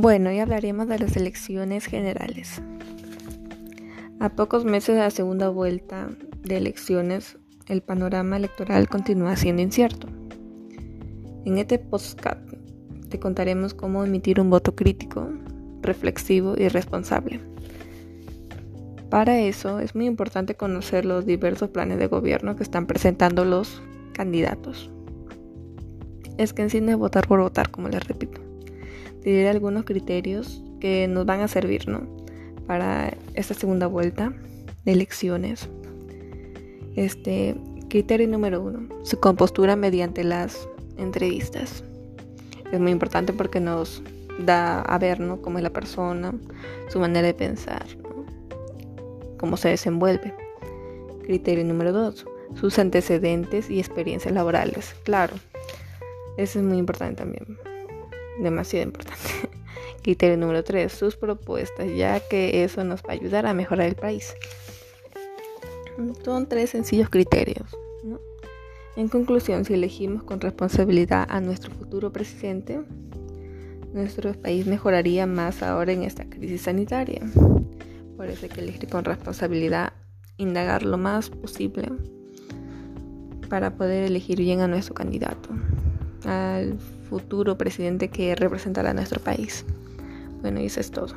Bueno, y hablaremos de las elecciones generales. A pocos meses de la segunda vuelta de elecciones, el panorama electoral continúa siendo incierto. En este podcast te contaremos cómo emitir un voto crítico, reflexivo y responsable. Para eso es muy importante conocer los diversos planes de gobierno que están presentando los candidatos. Es que en es votar por votar, como les repito diré algunos criterios que nos van a servir ¿no? para esta segunda vuelta de elecciones. Este criterio número uno, su compostura mediante las entrevistas. Es muy importante porque nos da a ver ¿no? cómo es la persona, su manera de pensar, cómo se desenvuelve. Criterio número dos, sus antecedentes y experiencias laborales. Claro, eso es muy importante también demasiado importante. Criterio número 3, sus propuestas, ya que eso nos va a ayudar a mejorar el país. Son tres sencillos criterios. En conclusión, si elegimos con responsabilidad a nuestro futuro presidente, nuestro país mejoraría más ahora en esta crisis sanitaria. Por eso hay que elegir con responsabilidad, indagar lo más posible para poder elegir bien a nuestro candidato, al futuro presidente que representará a nuestro país. Bueno, y eso es todo.